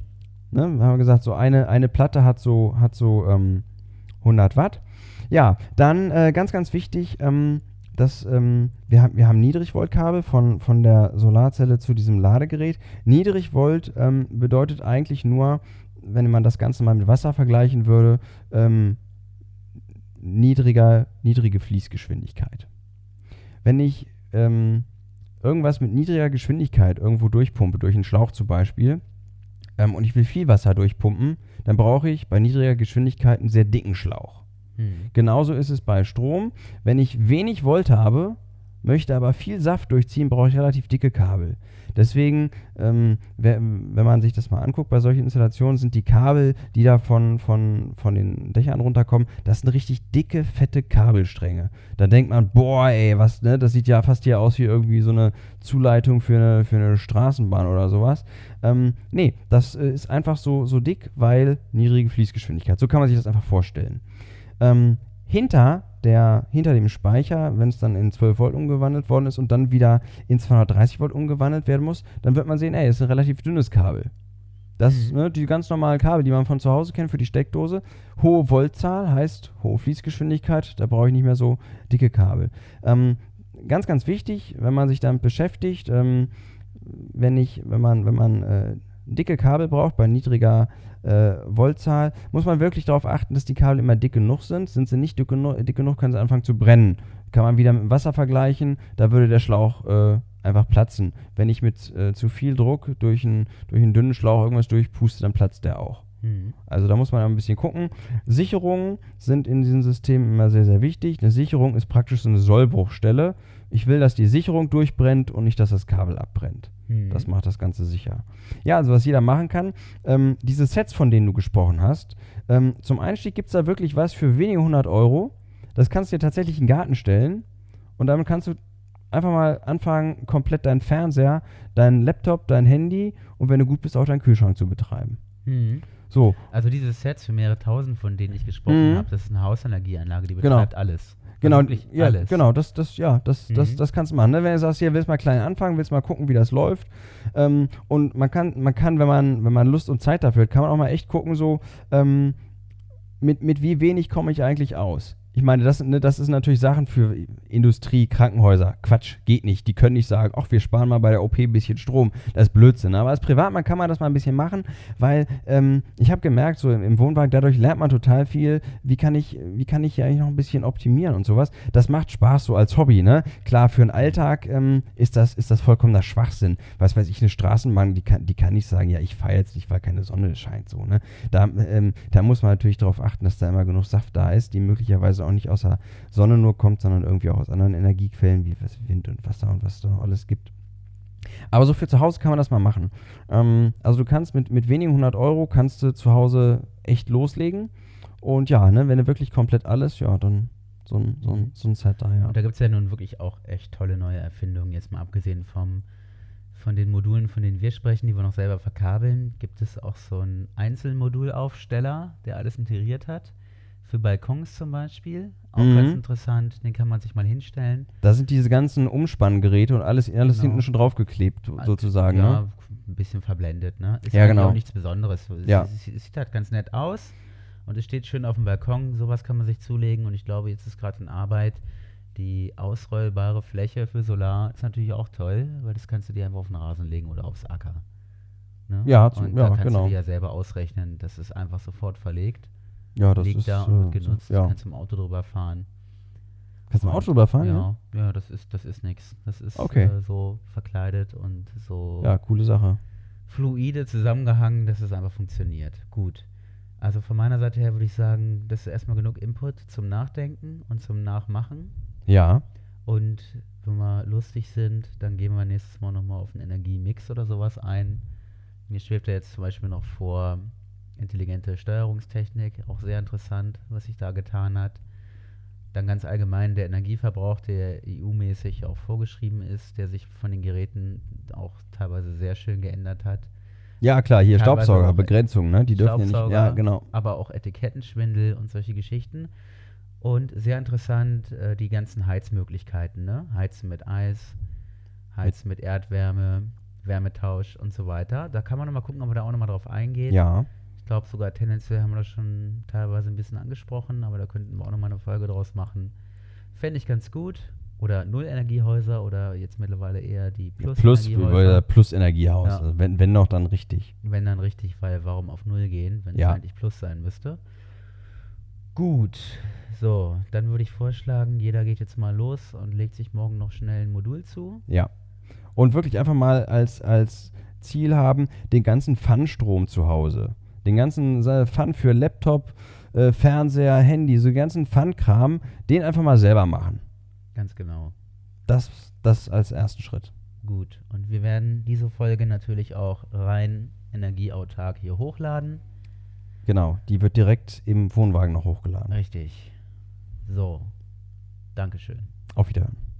ne, haben wir gesagt, so eine, eine Platte hat so, hat so ähm, 100 Watt. Ja, dann äh, ganz, ganz wichtig, ähm, dass ähm, wir, haben, wir haben Niedrigvoltkabel von, von der Solarzelle zu diesem Ladegerät. Niedrigvolt ähm, bedeutet eigentlich nur, wenn man das Ganze mal mit Wasser vergleichen würde, ähm, niedriger, niedrige Fließgeschwindigkeit. Wenn ich ähm, irgendwas mit niedriger Geschwindigkeit irgendwo durchpumpe, durch einen Schlauch zum Beispiel, ähm, und ich will viel Wasser durchpumpen, dann brauche ich bei niedriger Geschwindigkeit einen sehr dicken Schlauch. Mhm. Genauso ist es bei Strom. Wenn ich wenig Volt habe, möchte aber viel Saft durchziehen, brauche ich relativ dicke Kabel. Deswegen, ähm, wenn man sich das mal anguckt, bei solchen Installationen sind die Kabel, die da von, von, von den Dächern runterkommen, das sind richtig dicke, fette Kabelstränge. Da denkt man, boah, ey, was, ne, das sieht ja fast hier aus wie irgendwie so eine Zuleitung für eine, für eine Straßenbahn oder sowas. Ähm, nee, das äh, ist einfach so, so dick, weil niedrige Fließgeschwindigkeit. So kann man sich das einfach vorstellen. Ähm, hinter, der, hinter dem Speicher, wenn es dann in 12 Volt umgewandelt worden ist und dann wieder in 230 Volt umgewandelt werden muss, dann wird man sehen, ey, ist ein relativ dünnes Kabel. Das, Mhm. ne, die ganz normalen Kabel, die man von zu Hause kennt für die Steckdose. Hohe Voltzahl heißt hohe Fließgeschwindigkeit, da brauche ich nicht mehr so dicke Kabel. Ähm, ganz, ganz wichtig, wenn man sich damit beschäftigt, ähm, wenn ich, wenn man, wenn man äh, dicke Kabel braucht bei niedriger äh, Voltzahl, muss man wirklich darauf achten, dass die Kabel immer dick genug sind. Sind sie nicht dick, genu dick genug, können sie anfangen zu brennen. Kann man wieder mit Wasser vergleichen, da würde der Schlauch äh, einfach platzen. Wenn ich mit äh, zu viel Druck durch, ein, durch einen dünnen Schlauch irgendwas durchpuste, dann platzt der auch. Mhm. Also da muss man ein bisschen gucken. Sicherungen sind in diesem System immer sehr, sehr wichtig. Eine Sicherung ist praktisch so eine Sollbruchstelle. Ich will, dass die Sicherung durchbrennt und nicht, dass das Kabel abbrennt. Mhm. Das macht das Ganze sicher. Ja, also was jeder machen kann, ähm, diese Sets, von denen du gesprochen hast, ähm, zum Einstieg gibt es da wirklich was für wenige hundert Euro. Das kannst du dir tatsächlich in den Garten stellen und damit kannst du einfach mal anfangen, komplett deinen Fernseher, deinen Laptop, dein Handy und wenn du gut bist, auch deinen Kühlschrank zu betreiben. Mhm. So, Also diese Sets für mehrere tausend, von denen ich gesprochen Mhm. habe, das ist eine Hausenergieanlage, die Genau. betreibt alles. Genau, Also wirklich ja, alles. genau, das, das, ja, das, das, Mhm. das kannst du machen. Ne? Wenn du sagst, hier willst mal klein anfangen, willst mal gucken, wie das läuft. Ähm, und man kann, man kann, wenn man, wenn man Lust und Zeit dafür hat, kann man auch mal echt gucken, so, ähm, mit, mit wie wenig komme ich eigentlich aus. Ich meine, das, ne, das ist natürlich Sachen für Industrie, Krankenhäuser. Quatsch, geht nicht. Die können nicht sagen, ach, wir sparen mal bei der OP ein bisschen Strom. Das ist Blödsinn. Aber als Privatmann kann man das mal ein bisschen machen, weil ähm, ich habe gemerkt, so im, im Wohnwagen, dadurch lernt man total viel. Wie kann ich, wie kann ich hier eigentlich noch ein bisschen optimieren und sowas? Das macht Spaß so als Hobby, ne? Klar, für den Alltag ähm, ist, das, ist das vollkommener Schwachsinn. Was weiß ich, eine Straßenbahn, die kann, die kann nicht sagen, ja, ich fahre jetzt nicht, weil keine Sonne scheint, so, ne? Da, ähm, da muss man natürlich darauf achten, dass da immer genug Saft da ist, die möglicherweise auch nicht aus der Sonne nur kommt, sondern irgendwie auch aus anderen Energiequellen wie Wind und Wasser und was es da noch alles gibt. Aber so für zu Hause kann man das mal machen. Ähm, also du kannst mit, mit wenigen hundert Euro kannst du zu Hause echt loslegen. Und ja, ne, wenn du wirklich komplett alles, ja, dann so ein, so ein, so ein Set da, ja. Und da gibt es ja nun wirklich auch echt tolle neue Erfindungen, jetzt mal abgesehen vom, von den Modulen, von denen wir sprechen, die wir noch selber verkabeln, gibt es auch so einen Einzelmodulaufsteller, der alles integriert hat. Für Balkons zum Beispiel. Auch Mhm. ganz interessant, den kann man sich mal hinstellen. Da sind diese ganzen Umspanngeräte und alles, alles Genau. hinten schon draufgeklebt, sozusagen. Ja, Ne? ein bisschen verblendet, ne? Ist Ja, genau. auch nichts Besonderes. Es, Ja. es, es sieht halt ganz nett aus und es steht schön auf dem Balkon. Sowas kann man sich zulegen und ich glaube, jetzt ist gerade in Arbeit die ausrollbare Fläche für Solar ist natürlich auch toll, weil das kannst du dir einfach auf den Rasen legen oder aufs Acker. Ne? Ja, und ja, da kannst genau. du dir ja selber ausrechnen. Das ist einfach sofort verlegt, Ja, das liegt ist. da und äh, wird genutzt. Ja. Kannst im Auto drüber fahren. Kannst du im Auto drüber fahren? Ja. Ja, ja, das ist das ist nichts. Das ist Okay. äh, so verkleidet und so Ja, coole Sache. fluide zusammengehangen, dass es einfach funktioniert. Gut. Also von meiner Seite her würde ich sagen, das ist erstmal genug Input zum Nachdenken und zum Nachmachen. Ja. Und wenn wir lustig sind, dann gehen wir nächstes Mal nochmal auf einen Energiemix oder sowas ein. Mir schwebt ja jetzt zum Beispiel noch vor intelligente Steuerungstechnik, auch sehr interessant, was sich da getan hat. Dann ganz allgemein der Energieverbrauch, der EU-mäßig auch vorgeschrieben ist, der sich von den Geräten auch teilweise sehr schön geändert hat. Ja, klar, hier Teilweise Staubsauger, auch Begrenzung, ne? Die dürfen ja nicht. Ja, genau. aber auch Etikettenschwindel und solche Geschichten. Und sehr interessant äh, die ganzen Heizmöglichkeiten, ne? Heizen mit Eis, Heizen mit Erdwärme, Wärmetausch und so weiter. Da kann man nochmal gucken, ob wir da auch nochmal drauf eingehen. Ja. Ich glaube sogar tendenziell haben wir das schon teilweise ein bisschen angesprochen, aber da könnten wir auch nochmal eine Folge draus machen. Fände ich ganz gut. Oder Null-Energiehäuser oder jetzt mittlerweile eher die Plus, Plus-Energiehäuser. Plus Energiehaus. Ja. Also wenn, wenn noch, dann richtig. Wenn dann richtig, weil warum auf Null gehen, wenn Ja. es eigentlich Plus sein müsste. Gut, so, dann würde ich vorschlagen, jeder geht jetzt mal los und legt sich morgen noch schnell ein Modul zu. Ja. Und wirklich einfach mal als, als Ziel haben, den ganzen Fun-Strom zu Hause. Den ganzen äh, Fun für Laptop, äh, Fernseher, Handy, so den ganzen Fun-Kram, den einfach mal selber machen. Ganz genau. Das, das als ersten Schritt. Gut, und wir werden diese Folge natürlich auch rein energieautark hier hochladen. Genau, die wird direkt im Wohnwagen noch hochgeladen. Richtig. So, Dankeschön. Auf Wiederhören.